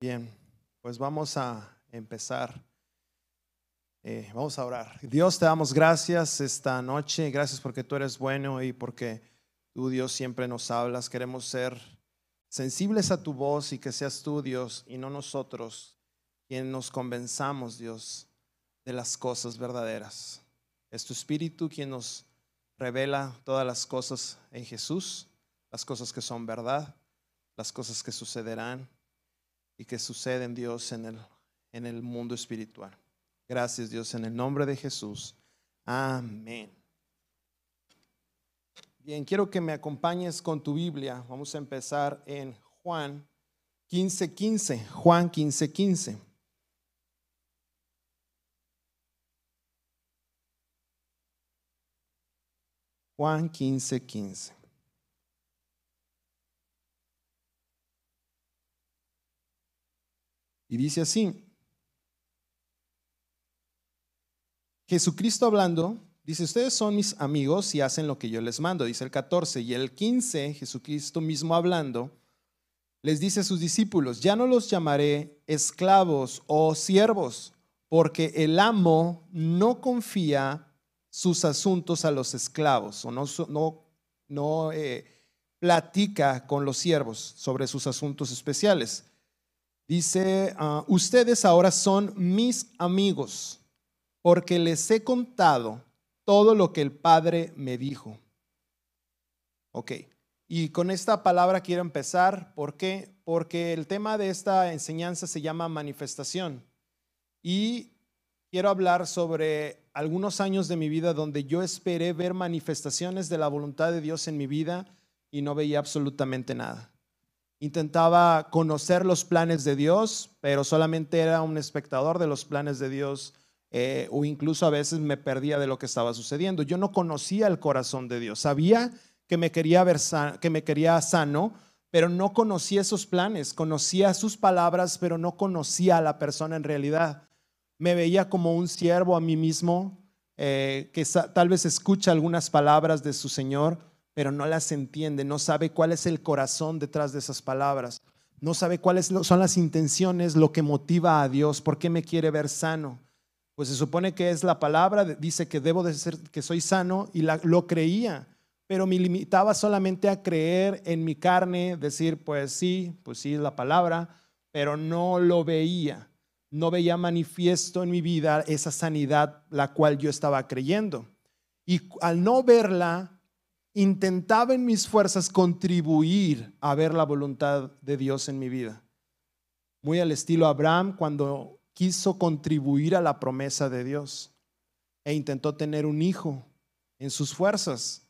Bien, pues vamos a empezar. Eh, vamos a orar. Dios, te damos gracias esta noche. Gracias porque tú eres bueno y porque tú, Dios, siempre nos hablas. Queremos ser sensibles a tu voz y que seas tú, Dios, y no nosotros quien nos convenzamos, Dios, de las cosas verdaderas. Es tu Espíritu quien nos revela todas las cosas en Jesús, las cosas que son verdad, las cosas que sucederán y que suceden, Dios, en el, en el mundo espiritual. Gracias, Dios, en el nombre de Jesús. Amén. Bien, quiero que me acompañes con tu Biblia. Vamos a empezar en Juan 15:15. 15. Juan 15:15. 15. Juan 15:15. 15. Y dice así, Jesucristo hablando, dice, ustedes son mis amigos y hacen lo que yo les mando, dice el 14. Y el 15, Jesucristo mismo hablando, les dice a sus discípulos, ya no los llamaré esclavos o siervos, porque el amo no confía sus asuntos a los esclavos o no, no, no eh, platica con los siervos sobre sus asuntos especiales Dice, ah, ustedes ahora son mis amigos porque les he contado todo lo que el Padre me dijo. Ok, y con esta palabra quiero empezar. ¿Por qué? Porque el tema de esta enseñanza se llama manifestación. Y quiero hablar sobre algunos años de mi vida donde yo esperé ver manifestaciones de la voluntad de Dios en mi vida y no veía absolutamente nada intentaba conocer los planes de Dios, pero solamente era un espectador de los planes de Dios eh, o incluso a veces me perdía de lo que estaba sucediendo. Yo no conocía el corazón de Dios, sabía que me quería, ver que me quería sano, pero no conocía esos planes, conocía sus palabras, pero no conocía a la persona en realidad. Me veía como un siervo a mí mismo, eh, que tal vez escucha algunas palabras de su Señor, pero no las entiende, no sabe cuál es el corazón detrás de esas palabras, no sabe cuáles son las intenciones, lo que motiva a Dios, por qué me quiere ver sano. Pues se supone que es la palabra, dice que debo de ser, que soy sano y lo creía, pero me limitaba solamente a creer en mi carne, decir, pues sí, pues sí es la palabra, pero no lo veía, no veía manifiesto en mi vida esa sanidad la cual yo estaba creyendo. Y al no verla, intentaba en mis fuerzas contribuir a ver la voluntad de Dios en mi vida. Muy al estilo Abraham cuando quiso contribuir a la promesa de Dios e intentó tener un hijo en sus fuerzas.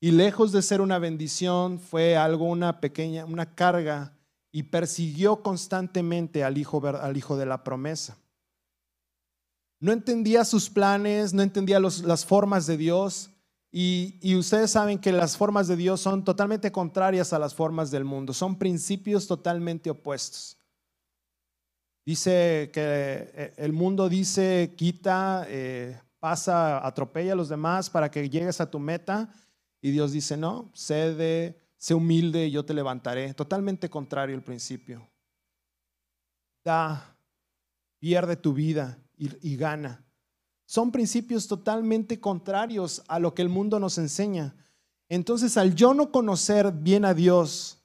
Y lejos de ser una bendición, fue algo, una pequeña, una carga, y persiguió constantemente al hijo, al hijo de la promesa. No entendía sus planes, no entendía las formas de Dios, y, ustedes saben que las formas de Dios son totalmente contrarias a las formas del mundo, son principios totalmente opuestos. Dice que eh, el mundo dice, quita, eh, pasa, atropella a los demás para que llegues a tu meta. Y Dios dice, no, cede, sé humilde yo te levantaré. Totalmente contrario el principio. Da, pierde tu vida y gana. Son principios totalmente contrarios a lo que el mundo nos enseña. Entonces, al yo no conocer bien a Dios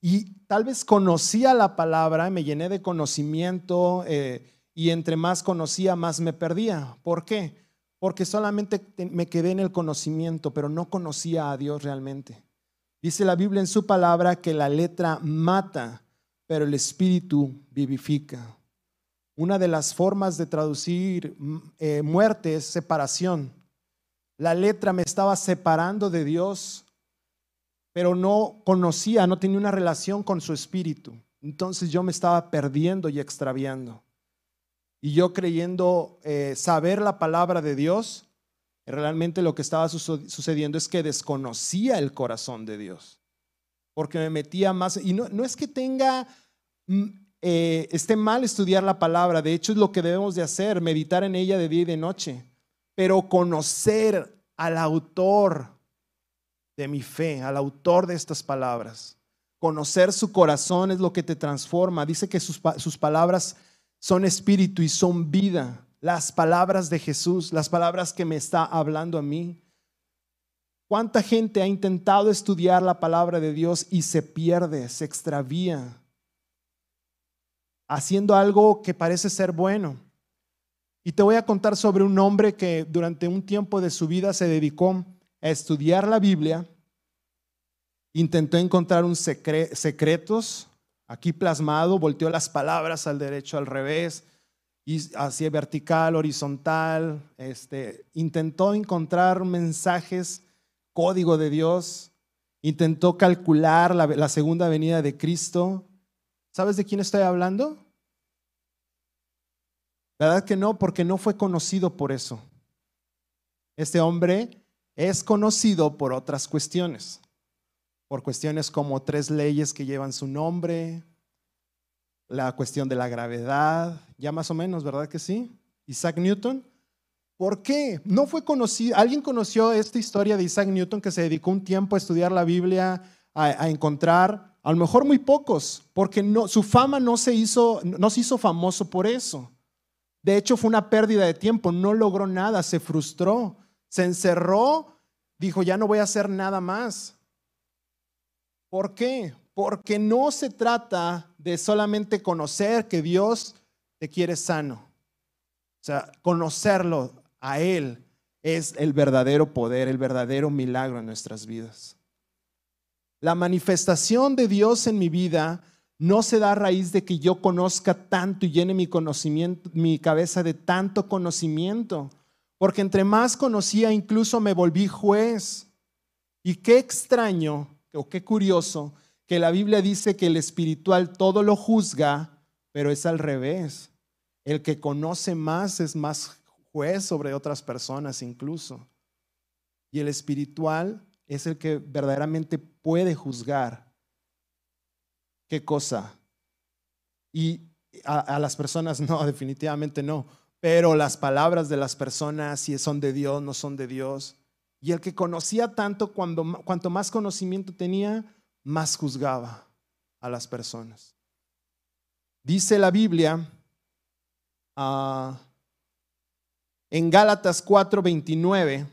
y tal vez conocía la palabra, me llené de conocimiento eh, y entre más conocía, más me perdía. ¿Por qué? Porque solamente me quedé en el conocimiento, pero no conocía a Dios realmente. Dice la Biblia en su palabra que la letra mata, pero el espíritu vivifica. Una de las formas de traducir mm, eh, muerte es separación. La letra me estaba separando de Dios, pero no conocía, no tenía una relación con su espíritu. Entonces yo me estaba perdiendo y extraviando. Y yo creyendo eh, saber la palabra de Dios, realmente lo que estaba sucediendo es que desconocía el corazón de Dios. Porque me metía más, y no, no es que tenga mm, eh, esté mal estudiar la palabra, de hecho es lo que debemos de hacer, meditar en ella de día y de noche, pero conocer al autor de mi fe, al autor de estas palabras. Conocer su corazón es lo que te transforma. Dice que sus, sus palabras son espíritu y son vida. Las palabras de Jesús, las palabras que me está hablando a mí. ¿Cuánta gente ha intentado estudiar la palabra de Dios y se pierde, se extravía, haciendo algo que parece ser bueno? Y te voy a contar sobre un hombre que durante un tiempo de su vida se dedicó a estudiar la Biblia, intentó encontrar un secretos aquí plasmado, volteó las palabras al derecho, al revés, y hacia vertical, horizontal, este, intentó encontrar mensajes, código de Dios, intentó calcular la, la segunda venida de Cristo. ¿Sabes de quién estoy hablando? ¿Verdad que no? Porque no fue conocido por eso. Este hombre es conocido por otras cuestiones, por cuestiones como tres leyes que llevan su nombre, la cuestión de la gravedad, ya más o menos, ¿verdad que sí? Isaac Newton. ¿Por qué? No fue conocido. ¿Alguien conoció esta historia de Isaac Newton que se dedicó un tiempo a estudiar la Biblia, a, encontrar? A lo mejor muy pocos, porque su fama no se, hizo, no se hizo famoso por eso. De hecho, fue una pérdida de tiempo, no logró nada, se frustró, se encerró, dijo, ya no voy a hacer nada más. ¿Por qué? Porque no se trata de solamente conocer que Dios te quiere sano. O sea, conocerlo a Él es el verdadero poder, el verdadero milagro en nuestras vidas. La manifestación de Dios en mi vida no se da a raíz de que yo conozca tanto y llene mi conocimiento, mi cabeza de tanto conocimiento, porque entre más conocía incluso me volví juez. Y qué extraño o qué curioso que la Biblia dice que el espiritual todo lo juzga, pero es al revés. El que conoce más es más juez sobre otras personas incluso. Y el espiritual es el que verdaderamente puede juzgar ¿Qué cosa? Y a, las personas no, definitivamente no. Pero las palabras de las personas, si son de Dios, no son de Dios. Y el que conocía tanto, cuando, cuanto más conocimiento tenía, más juzgaba a las personas. Dice la Biblia ah, en Gálatas 4:29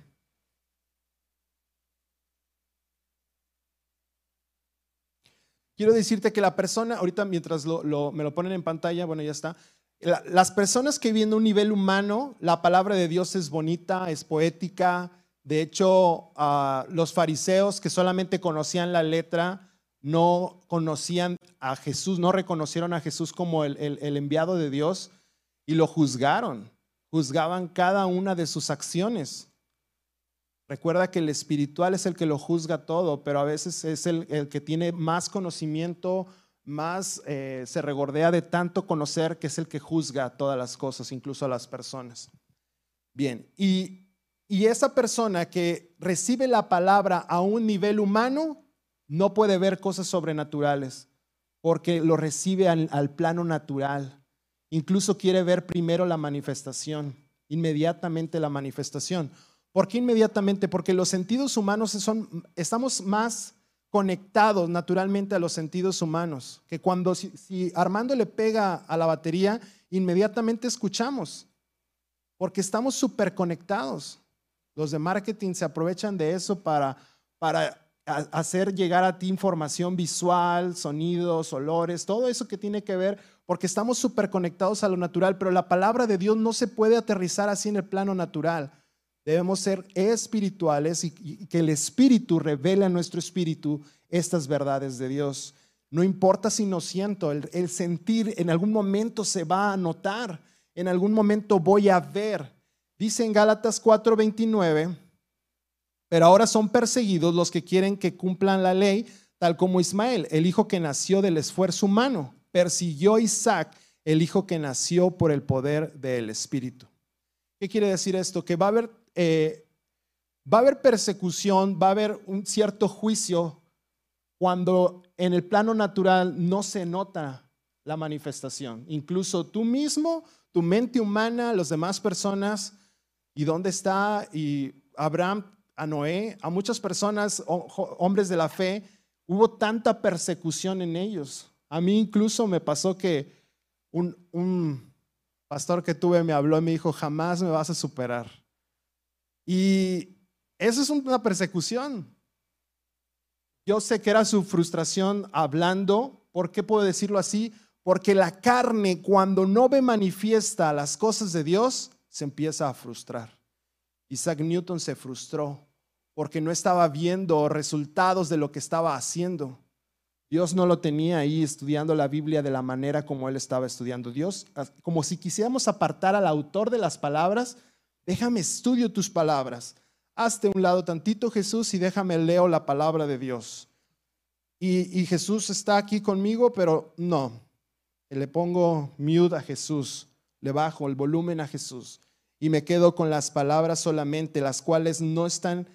quiero decirte que la persona, ahorita mientras me lo ponen en pantalla, bueno, ya está. las personas que viven a un nivel humano, la palabra de Dios es bonita, es poética. De hecho, ah, los fariseos que solamente conocían la letra, no conocían a Jesús, no reconocieron a Jesús como el enviado de Dios y lo juzgaron. Juzgaban cada una de sus acciones. Recuerda que el espiritual es el que lo juzga todo, pero a veces es el, que tiene más conocimiento, más eh, se regordea de tanto conocer que es el que juzga todas las cosas, incluso a las personas. Bien, y, esa persona que recibe la palabra a un nivel humano no puede ver cosas sobrenaturales porque lo recibe al plano natural. Incluso quiere ver primero la manifestación, inmediatamente la manifestación. ¿Por qué inmediatamente? Porque los sentidos humanos son, estamos más conectados naturalmente a los sentidos humanos, que cuando si, Armando le pega a la batería, inmediatamente escuchamos, porque estamos súper conectados. Los de marketing se aprovechan de eso para, para hacer llegar a ti información visual, sonidos, olores, todo eso que tiene que ver, porque estamos súper conectados a lo natural, pero la palabra de Dios no se puede aterrizar así en el plano natural. Debemos ser espirituales y, que el Espíritu revele a nuestro espíritu estas verdades de Dios. No importa si no siento, el, el sentir en algún momento se va a notar, en algún momento voy a ver. Dice en Gálatas 4:29, pero ahora son perseguidos los que quieren que cumplan la ley, tal como Ismael, el hijo que nació del esfuerzo humano, persiguió Isaac, el hijo que nació por el poder del Espíritu. ¿Qué quiere decir esto? Que va a haber eh, va a haber persecución, va a haber un cierto juicio cuando en el plano natural no se nota la manifestación. Incluso tú mismo, tu mente humana, las demás personas, y dónde está, y Abraham, a Noé, a muchas personas, hombres de la fe, hubo tanta persecución en ellos. A mí incluso me pasó que un, un pastor que tuve me habló y me dijo, jamás me vas a superar. Y eso es una persecución. Yo sé que era su frustración hablando. ¿Por qué puedo decirlo así? Porque la carne cuando no ve manifiesta las cosas de Dios, se empieza a frustrar. Isaac Newton se frustró porque no estaba viendo resultados de lo que estaba haciendo. Dios no lo tenía ahí estudiando la Biblia de la manera como él estaba estudiando. Dios, como si quisiéramos apartar al autor de las palabras, déjame estudio tus palabras. Hazte un lado tantito Jesús y déjame leo la palabra de Dios. Y, Jesús está aquí conmigo, pero no. Le pongo mute a Jesús, le bajo el volumen a Jesús y me quedo con las palabras solamente, las cuales no están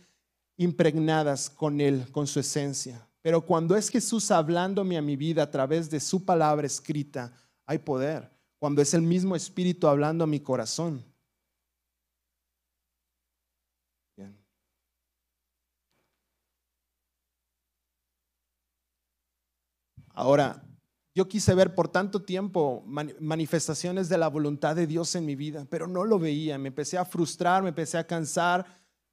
impregnadas con Él, con su esencia. Pero cuando es Jesús hablándome a mi vida a través de su palabra escrita, hay poder. Cuando es el mismo Espíritu hablando a mi corazón. Ahora, yo quise ver por tanto tiempo manifestaciones de la voluntad de Dios en mi vida, pero no lo veía. Me empecé a frustrar, me empecé a cansar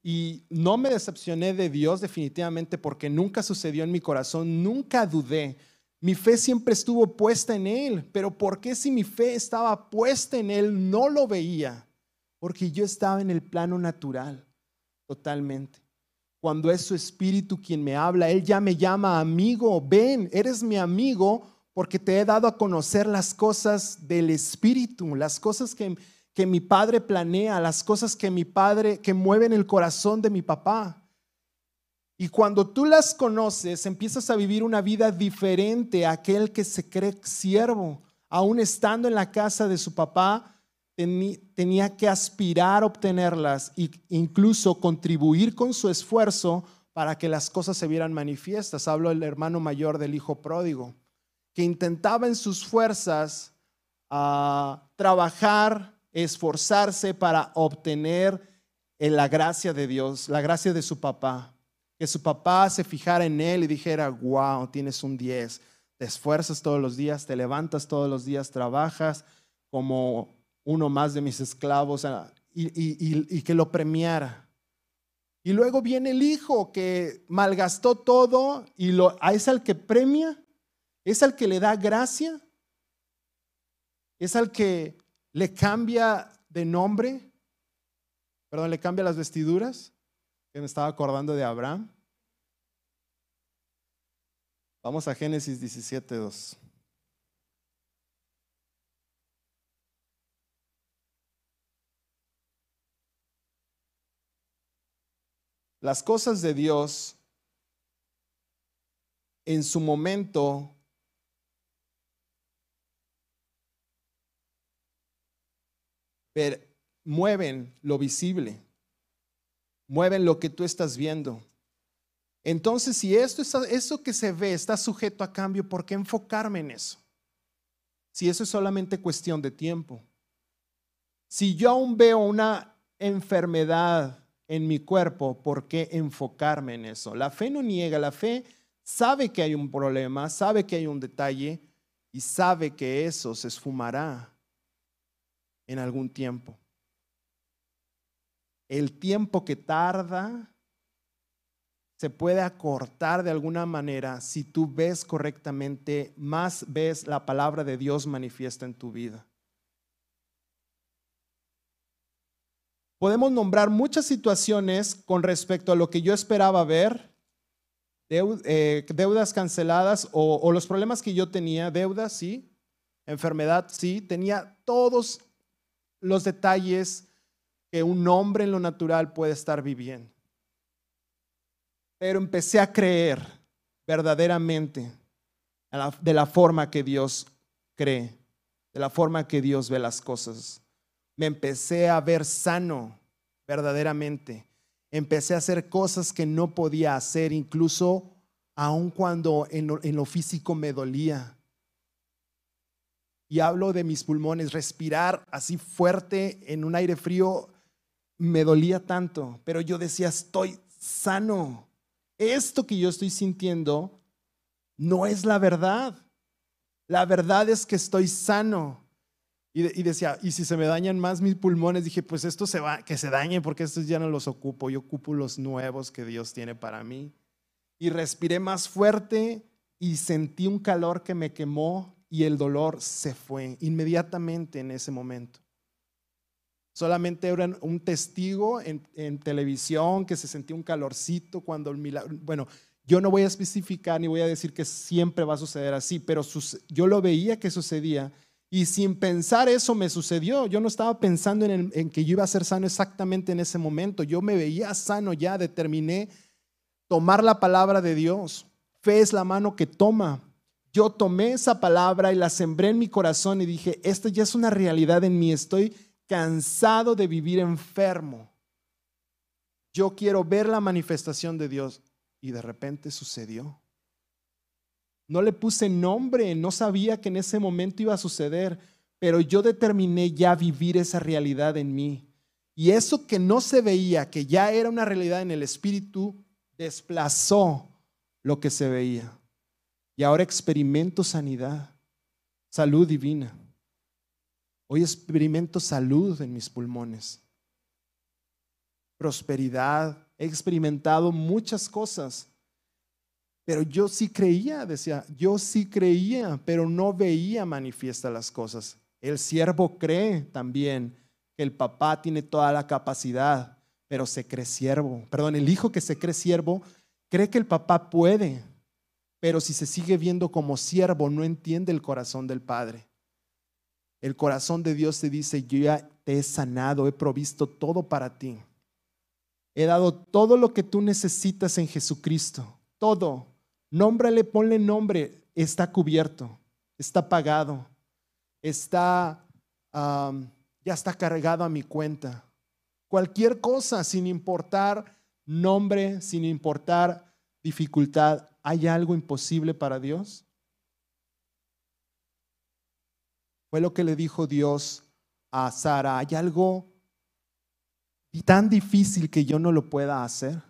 y no me decepcioné de Dios definitivamente porque nunca sucedió en mi corazón, nunca dudé. Mi fe siempre estuvo puesta en Él, pero ¿por qué si mi fe estaba puesta en Él no lo veía? Porque yo estaba en el plano natural, totalmente. Cuando es su espíritu quien me habla, Él ya me llama amigo, ven, eres mi amigo porque te he dado a conocer las cosas del espíritu, las cosas que que mi padre planea, las cosas que mi padre, que mueven el corazón de mi papá. Y cuando tú las conoces, empiezas a vivir una vida diferente a aquel que se cree siervo. Aún estando en la casa de su papá, tenía que aspirar a obtenerlas e incluso contribuir con su esfuerzo para que las cosas se vieran manifiestas. Hablo del hermano mayor del hijo pródigo, que intentaba en sus fuerzas ah, trabajar esforzarse para obtener la gracia de Dios, la gracia de su papá. Que su papá se fijara en él y dijera, wow, tienes un 10, te esfuerzas todos los días, te levantas todos los días, trabajas como uno más de mis esclavos ah, y, que lo premiara. Y luego viene el hijo que malgastó todo y lo, es al que premia, es al que le da gracia, es al que le cambia de nombre, perdón, le cambia las vestiduras, que me estaba acordando de Abraham. Vamos a Génesis 17, 2. Las cosas de Dios en su momento mueven lo visible, mueven lo que tú estás viendo. Entonces, si esto eso que se ve está sujeto a cambio, ¿por qué enfocarme en eso? Si eso es solamente cuestión de tiempo. Si yo aún veo una enfermedad en mi cuerpo, ¿por qué enfocarme en eso? La fe no niega, la fe sabe que hay un problema, sabe que hay un detalle y sabe que eso se esfumará en algún tiempo. El tiempo que tarda se puede acortar de alguna manera si tú ves correctamente, más ves la palabra de Dios manifiesta en tu vida. Podemos nombrar muchas situaciones con respecto a lo que yo esperaba ver, eh, deudas canceladas o, o los problemas que yo tenía, deudas, sí, enfermedad, sí, tenía todos los detalles que un hombre en lo natural puede estar viviendo. Pero empecé a creer verdaderamente de la forma que Dios cree, de la forma que Dios ve las cosas. Me empecé a ver sano verdaderamente. Empecé a hacer cosas que no podía hacer, incluso aun cuando en lo, en lo físico me dolía y hablo de mis pulmones, respirar así fuerte en un aire frío me dolía tanto, pero yo decía, estoy sano. Esto que yo estoy sintiendo no es la verdad. La verdad es que estoy sano. Y, decía, y si se me dañan más mis pulmones, dije, pues esto se va, que se dañe porque estos ya no los ocupo, yo ocupo los nuevos que Dios tiene para mí. Y respiré más fuerte y sentí un calor que me quemó y el dolor se fue inmediatamente en ese momento. Solamente era un testigo en, en televisión que se sentía un calorcito cuando el milagro, bueno, yo no voy a especificar ni voy a decir que siempre va a suceder así, pero yo lo veía que sucedía y sin pensar eso me sucedió. Yo no estaba pensando en, que yo iba a ser sano exactamente en ese momento. Yo me veía sano ya, determiné tomar la palabra de Dios. Fe es la mano que toma. Yo tomé esa palabra y la sembré en mi corazón y dije, esta ya es una realidad en mí. Estoy cansado de vivir enfermo. Yo quiero ver la manifestación de Dios. Y de repente sucedió. No le puse nombre, no sabía que en ese momento iba a suceder, pero yo determiné ya vivir esa realidad en mí. Y eso que no se veía, que ya era una realidad en el espíritu, desplazó lo que se veía. Y ahora experimento sanidad, salud divina. Hoy experimento salud en mis pulmones, prosperidad, he experimentado muchas cosas, pero yo sí creía, decía, yo sí creía, pero no veía manifiesta las cosas. El siervo cree también que el papá tiene toda la capacidad, pero se cree siervo. Perdón, el hijo que se cree siervo cree que el papá puede, pero si se sigue viendo como siervo, no entiende el corazón del padre. El corazón de Dios te dice, yo ya te he sanado, he provisto todo para ti. He dado todo lo que tú necesitas en Jesucristo. Todo. Nómbrale, ponle nombre. Está cubierto, está pagado, está, ya está cargado a mi cuenta. Cualquier cosa, sin importar nombre, sin importar dificultad, ¿hay algo imposible para Dios? Fue lo que le dijo Dios a Sara. ¿Hay algo tan difícil que yo no lo pueda hacer.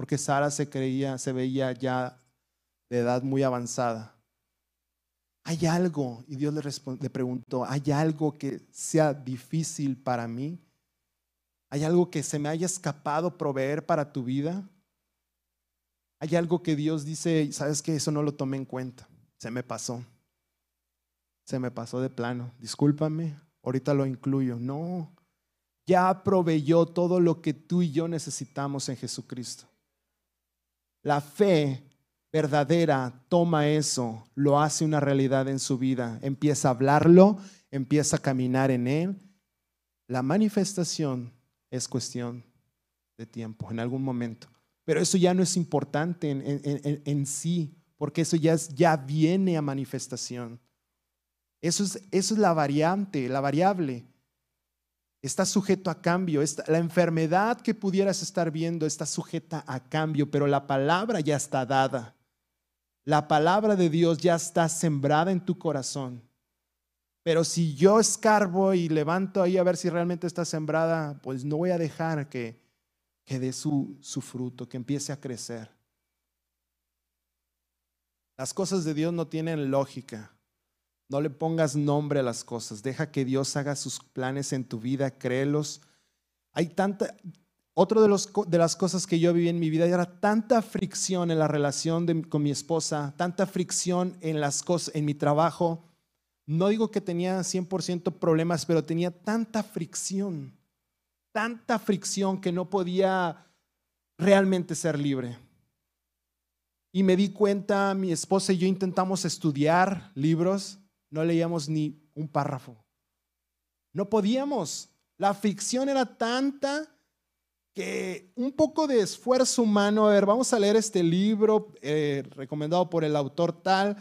Porque Sara se creía, se veía ya de edad muy avanzada. ¿Hay algo? Y Dios le, le preguntó, ¿hay algo que sea difícil para mí? ¿Hay algo que se me haya escapado proveer para tu vida? ¿Hay algo que Dios dice, sabes que eso no lo tomé en cuenta? Se me pasó. Se me pasó de plano. Discúlpame, ahorita lo incluyo. No, ya proveyó todo lo que tú y yo necesitamos en Jesucristo. La fe verdadera toma eso, lo hace una realidad en su vida, empieza a hablarlo, empieza a caminar en él. La manifestación es cuestión de tiempo, en algún momento. Pero eso ya no es importante en, sí, porque eso ya, viene a manifestación. Eso es, eso es la variante, la variable. Está sujeto a cambio. la enfermedad que pudieras estar viendo está sujeta a cambio, pero la palabra ya está dada. La palabra de Dios ya está sembrada en tu corazón. Pero si yo escarbo y levanto ahí a ver si realmente está sembrada, pues no voy a dejar que, que dé su, su fruto, que empiece a crecer. Las cosas de Dios no tienen lógica. No le pongas nombre a las cosas. Deja que Dios haga sus planes en tu vida, créelos. Hay tanta. Otro de, los, de las cosas que yo viví en mi vida era tanta fricción en la relación con mi esposa, tanta fricción en las cosas, en mi trabajo. No digo que tenía 100% problemas, pero tenía tanta fricción, tanta fricción que no podía realmente ser libre. Y me di cuenta, mi esposa y yo intentamos estudiar libros no leíamos ni un párrafo. No podíamos. La ficción era tanta que un poco de esfuerzo humano, a ver, vamos a leer este libro eh, recomendado por el autor tal.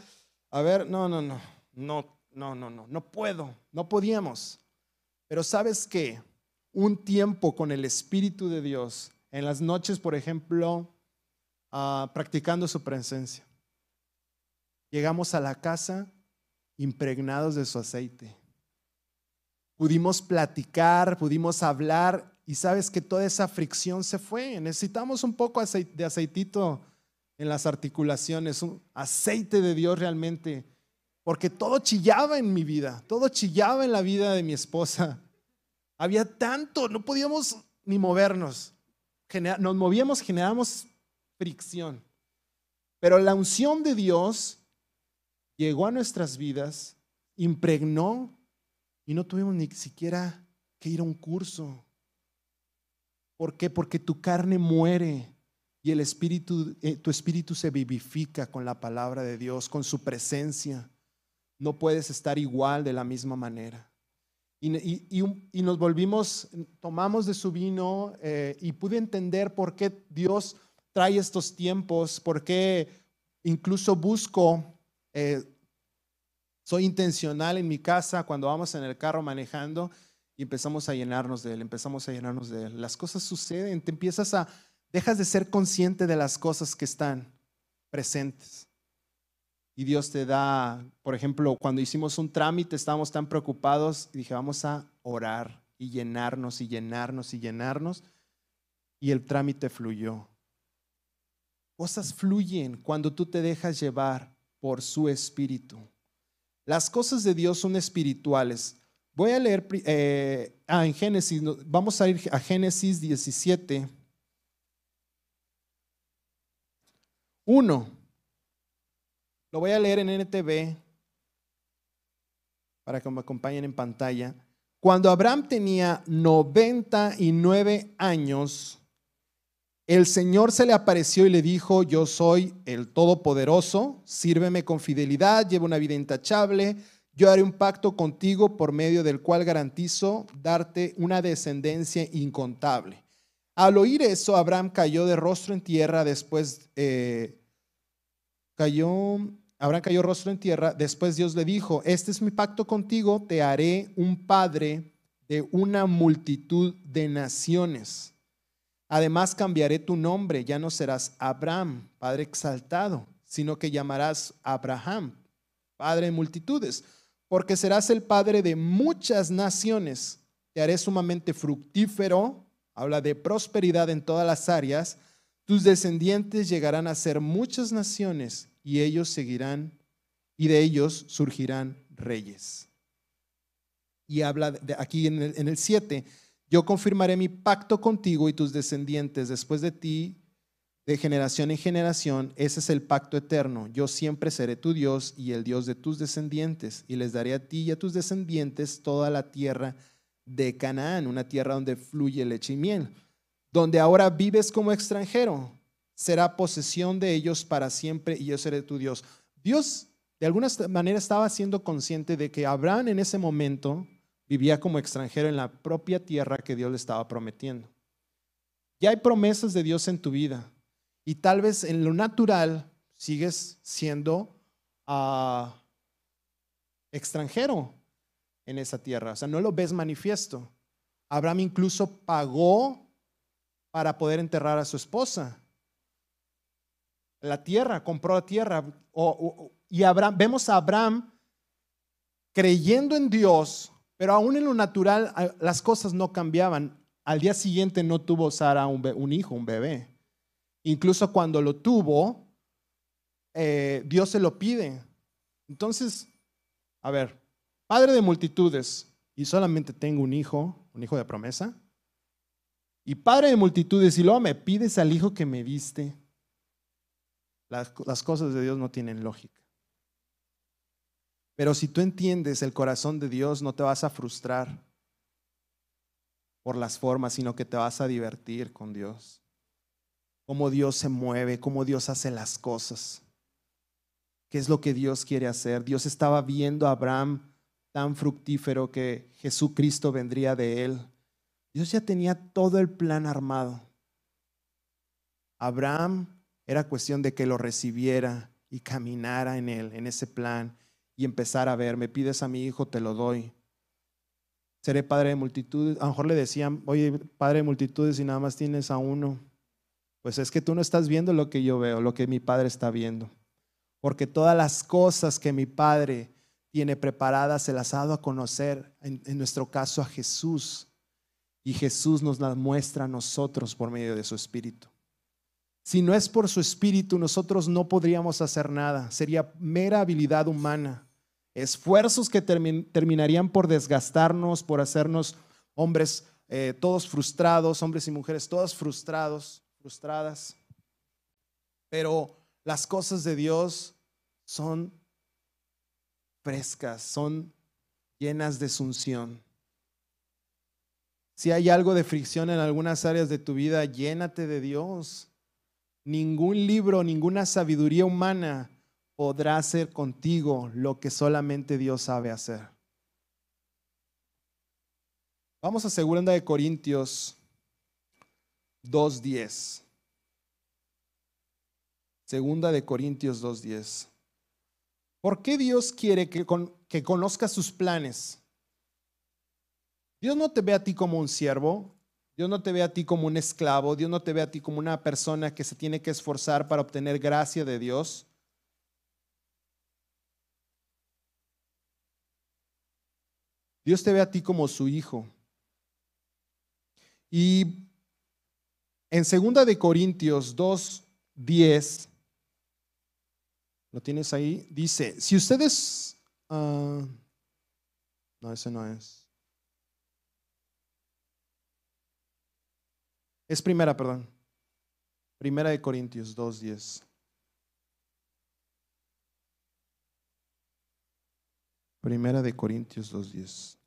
A ver, no, no, no, no, no, no, no, puedo, no podíamos. Pero sabes qué, un tiempo con el Espíritu de Dios, en las noches, por ejemplo, ah, practicando su presencia. Llegamos a la casa impregnados de su aceite. Pudimos platicar, pudimos hablar y sabes que toda esa fricción se fue. Necesitamos un poco de aceitito en las articulaciones, un aceite de Dios realmente, porque todo chillaba en mi vida, todo chillaba en la vida de mi esposa. Había tanto, no podíamos ni movernos. Nos movíamos, generamos fricción. Pero la unción de Dios llegó a nuestras vidas, impregnó y no tuvimos ni siquiera que ir a un curso. ¿Por qué? Porque tu carne muere y el espíritu, eh, tu espíritu se vivifica con la palabra de Dios, con su presencia. No puedes estar igual de la misma manera. Y, nos volvimos, tomamos de su vino eh, y pude entender por qué Dios trae estos tiempos, por qué incluso busco, eh, soy intencional en mi casa cuando vamos en el carro manejando y empezamos a llenarnos de Él, empezamos a llenarnos de Él. Las cosas suceden, te empiezas a, dejas de ser consciente de las cosas que están presentes. Y Dios te da, por ejemplo, cuando hicimos un trámite, estábamos tan preocupados y dije, vamos a orar y llenarnos y llenarnos y llenarnos. Y el trámite fluyó. Cosas fluyen cuando tú te dejas llevar por su espíritu. Las cosas de Dios son espirituales. Voy a leer eh, ah, en Génesis, vamos a ir a Génesis 17. 1. Lo voy a leer en NTV para que me acompañen en pantalla. Cuando Abraham tenía 99 años, el Señor se le apareció y le dijo, yo soy el Todopoderoso, sírveme con fidelidad, lleva una vida intachable, yo haré un pacto contigo por medio del cual garantizo darte una descendencia incontable. Al oír eso, Abraham cayó de rostro en tierra después, eh, cayó, Abraham cayó rostro en tierra, después Dios le dijo, este es mi pacto contigo, te haré un padre de una multitud de naciones. Además cambiaré tu nombre, ya no serás Abraham, padre exaltado, sino que llamarás Abraham, padre de multitudes, porque serás el padre de muchas naciones. Te haré sumamente fructífero, habla de prosperidad en todas las áreas. Tus descendientes llegarán a ser muchas naciones y ellos seguirán, y de ellos surgirán reyes. Y habla de, aquí en el 7, yo confirmaré mi pacto contigo y tus descendientes después de ti, de generación en generación. Ese es el pacto eterno. Yo siempre seré tu Dios y el Dios de tus descendientes, y les daré a ti y a tus descendientes toda la tierra de Canaán, una tierra donde fluye leche y miel, donde ahora vives como extranjero será posesión de ellos para siempre y yo seré tu Dios. Dios de alguna manera estaba siendo consciente de que Abraham en ese momento vivía como extranjero en la propia tierra que Dios le estaba prometiendo. Ya hay promesas de Dios en tu vida y tal vez en lo natural sigues siendo ah, extranjero en esa tierra, o sea, no lo ves manifiesto. Abraham incluso pagó para poder enterrar a su esposa la tierra, compró la tierra. y vemos a Abraham creyendo en Dios, pero aún en lo natural las cosas no cambiaban. Al día siguiente no tuvo Sara un, hijo, un bebé. Incluso cuando lo tuvo, eh, Dios se lo pide. Entonces, a ver, padre de multitudes y solamente tengo un hijo, un hijo de promesa. Y padre de multitudes y luego me pides al hijo que me diste. Las, cosas de Dios no tienen lógica. Pero si tú entiendes el corazón de Dios, no te vas a frustrar por las formas, sino que te vas a divertir con Dios. Cómo Dios se mueve, cómo Dios hace las cosas. ¿Qué es lo que Dios quiere hacer? Dios estaba viendo a Abraham tan fructífero que Jesucristo vendría de él. Dios ya tenía todo el plan armado. Abraham era cuestión de que lo recibiera y caminara en él, en ese plan, y empezar a ver, me pides a mi hijo, te lo doy. Seré padre de multitudes. A lo mejor le decían, oye, padre de multitudes y nada más tienes a uno. Pues es que tú no estás viendo lo que yo veo, lo que mi padre está viendo. Porque todas las cosas que mi padre tiene preparadas se las ha dado a conocer, en, en nuestro caso a Jesús. y Jesús nos la muestra a nosotros por medio de su Espíritu. Si no es por su Espíritu, nosotros no podríamos hacer nada. Sería mera habilidad humana. Esfuerzos que terminarían por desgastarnos, por hacernos hombres eh, todos frustrados, hombres y mujeres todos frustrados, frustradas. Pero las cosas de Dios son frescas, son llenas de sunción. Si hay algo de fricción en algunas áreas de tu vida, llénate de Dios. Ningún libro, ninguna sabiduría humana podrá hacer contigo lo que solamente Dios sabe hacer. Vamos a segunda de Corintios 2.10. Segunda de Corintios 2.10. ¿Por qué Dios quiere que, que conozcas sus planes? Dios no te ve a ti como un siervo, Dios no te ve a ti como un esclavo, Dios no te ve a ti como una persona que se tiene que esforzar para obtener gracia de Dios. Dios te ve a ti como su hijo. Y en segunda de Corintios 2:10 ¿Lo tienes ahí? Dice, si ustedes... Ah, no, ese no es. Es primera, perdón. Primera de Corintios 2.10. Primera de Corintios 2.10.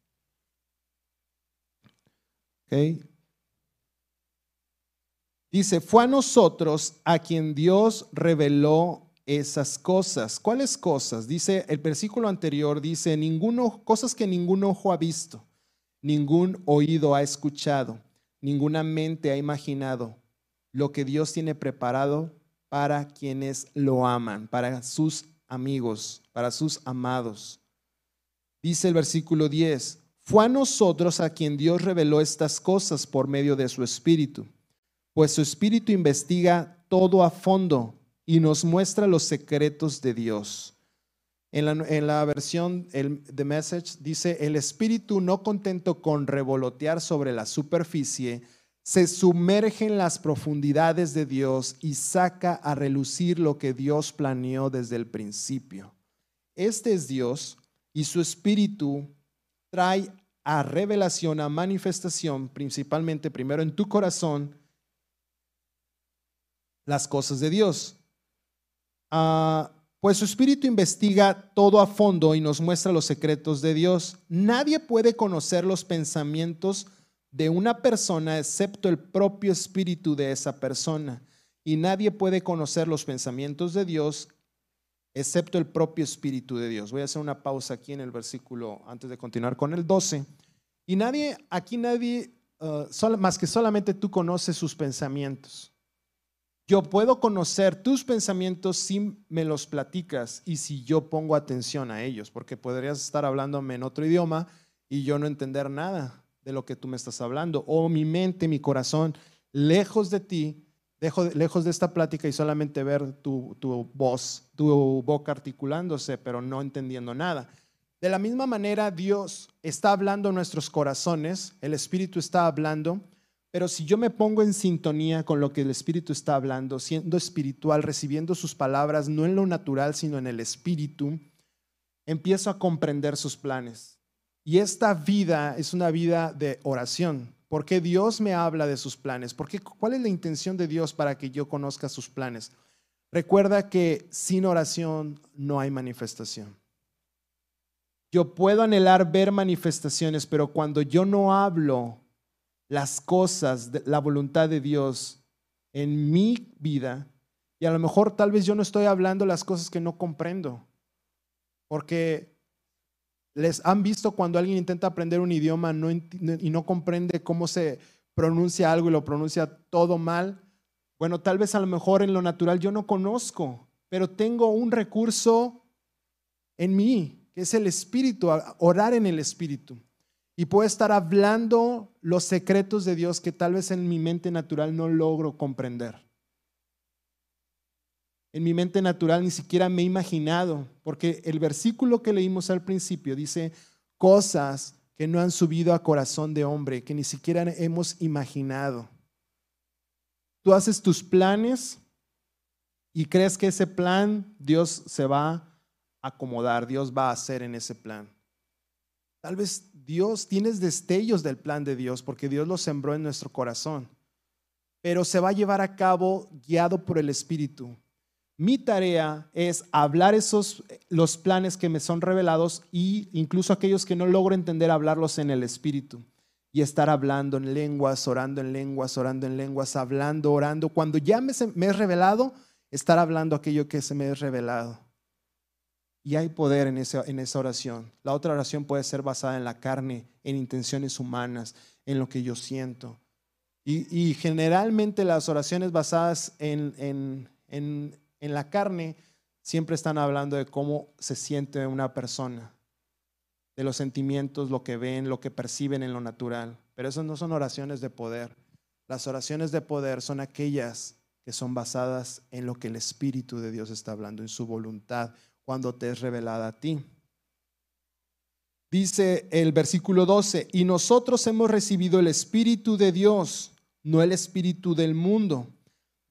Dice, fue a nosotros a quien Dios reveló esas cosas. ¿Cuáles cosas? Dice el versículo anterior, dice, ninguno, cosas que ningún ojo ha visto, ningún oído ha escuchado, ninguna mente ha imaginado lo que Dios tiene preparado para quienes lo aman, para sus amigos, para sus amados. Dice el versículo 10, fue a nosotros a quien Dios reveló estas cosas por medio de su Espíritu, pues su Espíritu investiga todo a fondo y nos muestra los secretos de Dios. En la, versión de Message dice, el espíritu no contento con revolotear sobre la superficie, se sumerge en las profundidades de Dios y saca a relucir lo que Dios planeó desde el principio. Este es Dios y su espíritu trae a revelación, a manifestación, principalmente primero en tu corazón, las cosas de Dios. Ah, pues su espíritu investiga todo a fondo y nos muestra los secretos de Dios. Nadie puede conocer los pensamientos de una persona excepto el propio espíritu de esa persona. Y nadie puede conocer los pensamientos de Dios excepto el propio espíritu de Dios. Voy a hacer una pausa aquí en el versículo antes de continuar con el 12. Y nadie, aquí nadie, ah, más que solamente tú conoces sus pensamientos. Yo puedo conocer tus pensamientos si me los platicas y si yo pongo atención a ellos, porque podrías estar hablándome en otro idioma y yo no entender nada de lo que tú me estás hablando. O mi mente, mi corazón, lejos de ti, lejos de esta plática y solamente ver tu, tu voz, tu boca articulándose, pero no entendiendo nada. De la misma manera, Dios está hablando en nuestros corazones, el Espíritu está hablando pero si yo me pongo en sintonía con lo que el Espíritu está hablando, siendo espiritual, recibiendo sus palabras, no en lo natural, sino en el Espíritu, empiezo a comprender sus planes. Y esta vida es una vida de oración. ¿Por qué Dios me habla de sus planes? ¿Por ¿Cuál es la intención de Dios para que yo conozca sus planes? Recuerda que sin oración no hay manifestación. Yo puedo anhelar ver manifestaciones, pero cuando yo no hablo las cosas, la voluntad de Dios en mi vida. Y a lo mejor tal vez yo no estoy hablando las cosas que no comprendo. Porque les han visto cuando alguien intenta aprender un idioma y no comprende cómo se pronuncia algo y lo pronuncia todo mal. Bueno, tal vez a lo mejor en lo natural yo no conozco, pero tengo un recurso en mí, que es el espíritu, orar en el espíritu y puedo estar hablando los secretos de Dios que tal vez en mi mente natural no logro comprender. En mi mente natural ni siquiera me he imaginado, porque el versículo que leímos al principio dice cosas que no han subido a corazón de hombre, que ni siquiera hemos imaginado. Tú haces tus planes y crees que ese plan Dios se va a acomodar, Dios va a hacer en ese plan. Tal vez Dios, tienes destellos del plan de Dios porque Dios lo sembró en nuestro corazón, pero se va a llevar a cabo guiado por el Espíritu. Mi tarea es hablar esos los planes que me son revelados y incluso aquellos que no logro entender hablarlos en el espíritu y estar hablando en lenguas, orando en lenguas, orando en lenguas, hablando, orando. Cuando ya me, es revelado, estar hablando aquello que se me es revelado. Y hay poder en esa, en esa oración. La otra oración puede ser basada en la carne, en intenciones humanas, en lo que yo siento. Y, generalmente las oraciones basadas en, en, en la carne siempre están hablando de cómo se siente una persona, de los sentimientos, lo que ven, lo que perciben en lo natural. Pero esas no son oraciones de poder. Las oraciones de poder son aquellas que son basadas en lo que el Espíritu de Dios está hablando, en su voluntad, cuando te es revelada a ti. Dice el versículo 12, y nosotros hemos recibido el Espíritu de Dios, no el Espíritu del mundo,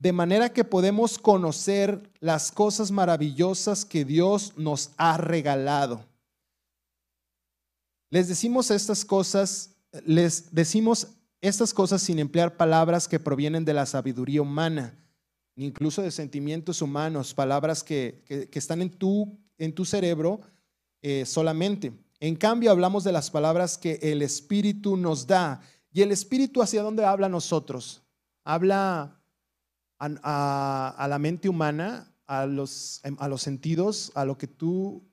de manera que podemos conocer las cosas maravillosas que Dios nos ha regalado. Les decimos estas cosas, les decimos estas cosas sin emplear palabras que provienen de la sabiduría humana, incluso de sentimientos humanos, palabras que, están en tu, en tu cerebro eh, solamente. En cambio, hablamos de las palabras que el Espíritu nos da. ¿Y el Espíritu hacia dónde habla a nosotros? Habla a, la mente humana, a los, a los, sentidos, a lo que tú,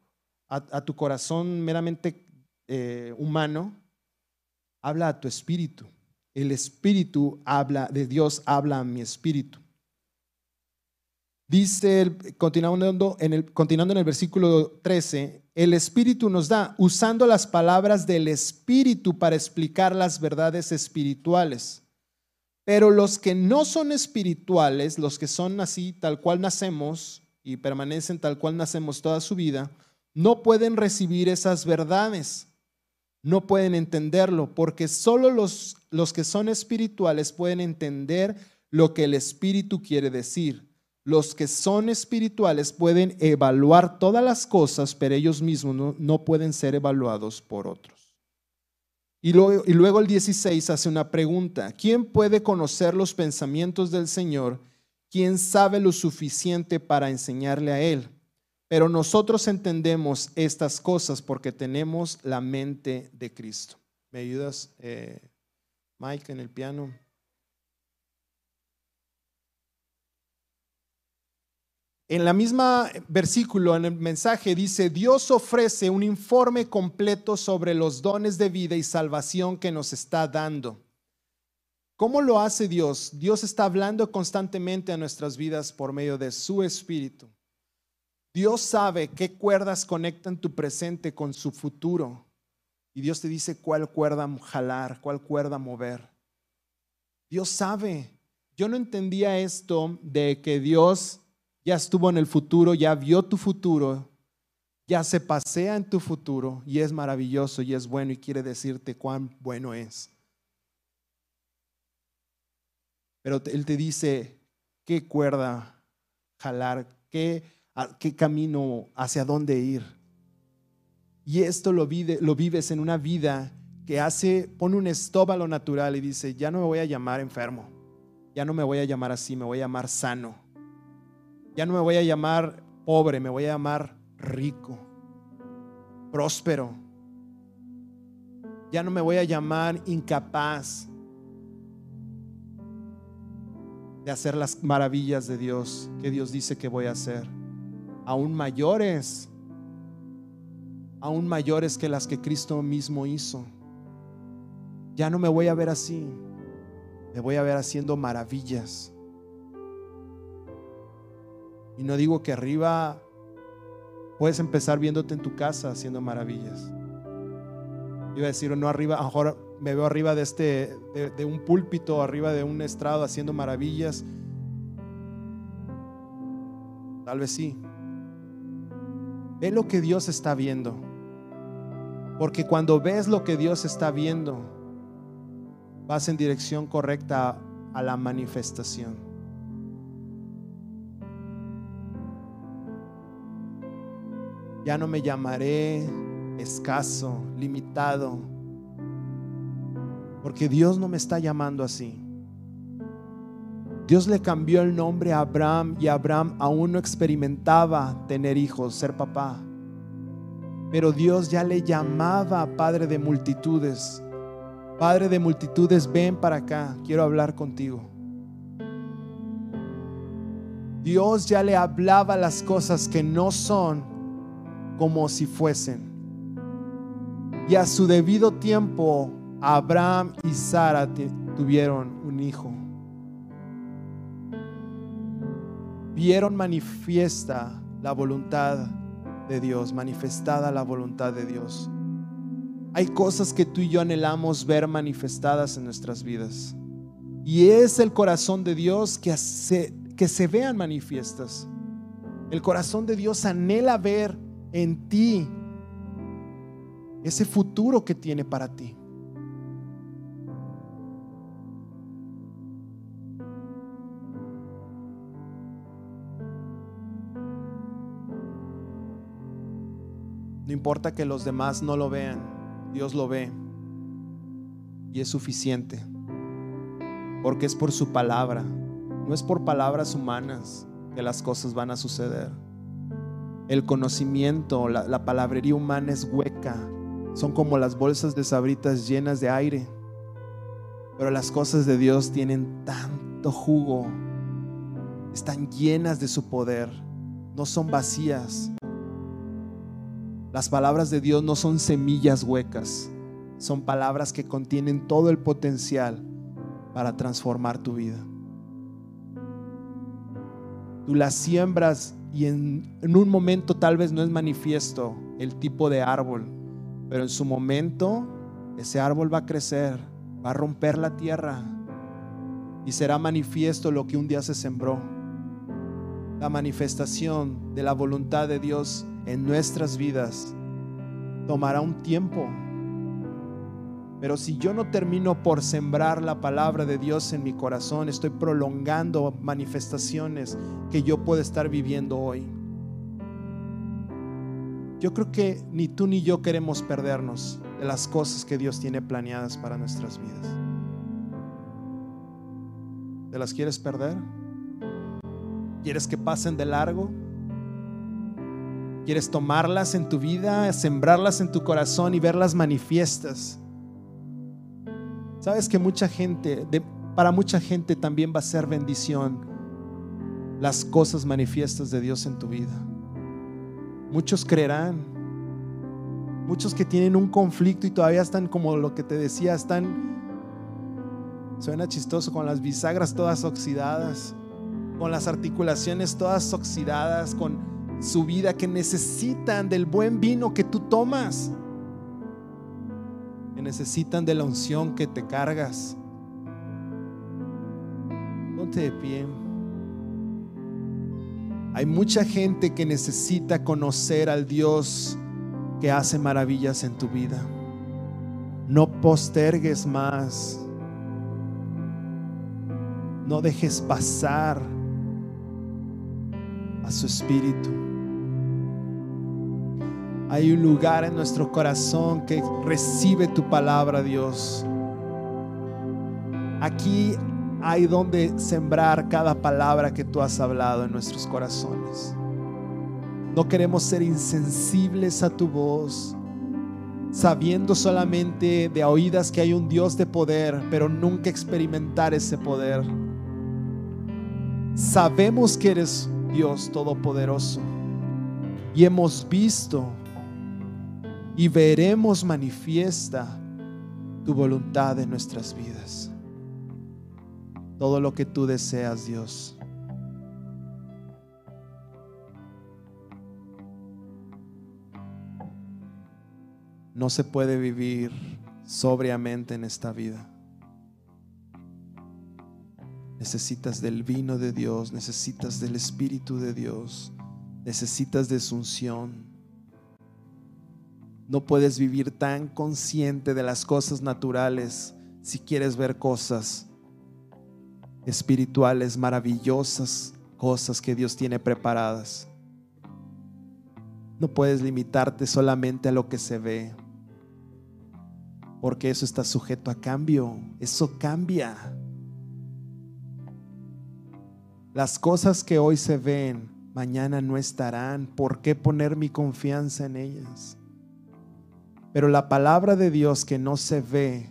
a, tu corazón meramente eh, humano, habla a tu espíritu. El espíritu habla, de Dios habla a mi espíritu. Dice, continuando en, el, continuando en el versículo 13, el Espíritu nos da, usando las palabras del Espíritu para explicar las verdades espirituales. Pero los que no son espirituales, los que son así tal cual nacemos y permanecen tal cual nacemos toda su vida, no pueden recibir esas verdades, no pueden entenderlo, porque solo los, los que son espirituales pueden entender lo que el Espíritu quiere decir los que son espirituales pueden evaluar todas las cosas, pero ellos mismos no, pueden ser evaluados por otros. Y luego, el 16 hace una pregunta. ¿Quién puede conocer los pensamientos del Señor? ¿Quién sabe lo suficiente para enseñarle a Él? Pero nosotros entendemos estas cosas porque tenemos la mente de Cristo. ¿Me ayudas, eh, Mike, en el piano? En la misma versículo, en el mensaje, dice, Dios ofrece un informe completo sobre los dones de vida y salvación que nos está dando. ¿Cómo lo hace Dios? Dios está hablando constantemente a nuestras vidas por medio de su Espíritu. Dios sabe qué cuerdas conectan tu presente con su futuro. Y Dios te dice cuál cuerda jalar, cuál cuerda mover. Dios sabe. Yo no entendía esto de que Dios ya estuvo en el futuro, ya vio tu futuro, ya se pasea en tu futuro y es maravilloso y es bueno y quiere decirte cuán bueno es. Pero Él te dice qué cuerda jalar, qué, qué camino, hacia dónde ir. Y esto lo, lo vives en una vida que hace, pone un stop a lo natural y dice, ya no me voy a llamar enfermo, ya no me voy a llamar así, me voy a llamar sano ya no me voy a llamar pobre, me voy a llamar rico, próspero. Ya no me voy a llamar incapaz de hacer las maravillas de Dios que Dios dice que voy a hacer. Aún mayores, aún mayores que las que Cristo mismo hizo. Ya no me voy a ver así, me voy a ver haciendo maravillas. Y no digo que arriba puedes empezar viéndote en tu casa haciendo maravillas. Iba a decir, no arriba, a lo mejor me veo arriba de este, de, un púlpito, arriba de un estrado haciendo maravillas. Tal vez sí. Ve lo que Dios está viendo. Porque cuando ves lo que Dios está viendo, vas en dirección correcta a la manifestación. Ya no me llamaré escaso, limitado, porque Dios no me está llamando así. Dios le cambió el nombre a Abraham y Abraham aún no experimentaba tener hijos, ser papá. Pero Dios ya le llamaba Padre de multitudes. Padre de multitudes, ven para acá, quiero hablar contigo. Dios ya le hablaba las cosas que no son como si fuesen. Y a su debido tiempo, Abraham y Sara tuvieron un hijo. Vieron manifiesta la voluntad de Dios, manifestada la voluntad de Dios. Hay cosas que tú y yo anhelamos ver manifestadas en nuestras vidas. Y es el corazón de Dios que, que se vean manifiestas. El corazón de Dios anhela ver en ti ese futuro que tiene para ti. No importa que los demás no lo vean, Dios lo ve y es suficiente. Porque es por su palabra, no es por palabras humanas que las cosas van a suceder. El conocimiento, la, palabrería humana es hueca, son como las bolsas de sabritas llenas de aire. Pero las cosas de Dios tienen tanto jugo, están llenas de su poder, no son vacías. Las palabras de Dios no son semillas huecas, son palabras que contienen todo el potencial para transformar tu vida. Tú las siembras y en, un momento tal vez no es manifiesto el tipo de árbol, pero en su momento ese árbol va a crecer, va a romper la tierra y será manifiesto lo que un día se sembró. La manifestación de la voluntad de Dios en nuestras vidas tomará un tiempo. Pero si yo no termino por sembrar la palabra de Dios en mi corazón, estoy prolongando manifestaciones que yo puedo estar viviendo hoy. Yo creo que ni tú ni yo queremos perdernos de las cosas que Dios tiene planeadas para nuestras vidas. ¿Te las quieres perder? ¿Quieres que pasen de largo? Quieres tomarlas en tu vida, sembrarlas en tu corazón y verlas manifiestas. Sabes que mucha gente, para mucha gente también va a ser bendición las cosas manifiestas de Dios en tu vida. Muchos creerán. Muchos que tienen un conflicto y todavía están como lo que te decía, están, suena chistoso, con las bisagras todas oxidadas, con las articulaciones todas oxidadas, con su vida, que necesitan del buen vino que tú tomas, que necesitan de la unción que te cargas. Ponte de pie. Hay mucha gente que necesita conocer al Dios que hace maravillas en tu vida. No postergues más. No dejes pasar a su espíritu. Hay un lugar en nuestro corazón que recibe tu palabra, Dios. Aquí hay donde sembrar cada palabra que tú has hablado en nuestros corazones. No queremos ser insensibles a tu voz, sabiendo solamente de oídas que hay un Dios de poder, pero nunca experimentar ese poder. Sabemos que eres Dios todopoderoso y hemos visto y veremos manifiesta tu voluntad en nuestras vidas. Todo lo que tú deseas, Dios. No se puede vivir sobriamente en esta vida. Necesitas del vino de Dios, necesitas del Espíritu de Dios, necesitas de su unción No puedes vivir tan consciente de las cosas naturales si quieres ver cosas espirituales maravillosas, cosas que Dios tiene preparadas. No puedes limitarte solamente a lo que se ve, porque eso está sujeto a cambio, eso cambia. Las cosas que hoy se ven, mañana no estarán. ¿Por qué poner mi confianza en ellas? Pero la palabra de Dios que no se ve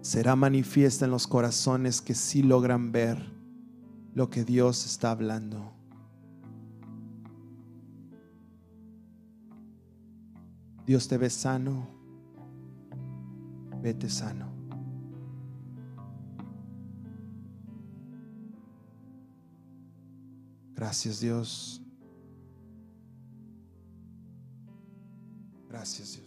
será manifiesta en los corazones que sí logran ver lo que Dios está hablando. Dios te ve sano, vete sano. Gracias Dios. Gracias Dios.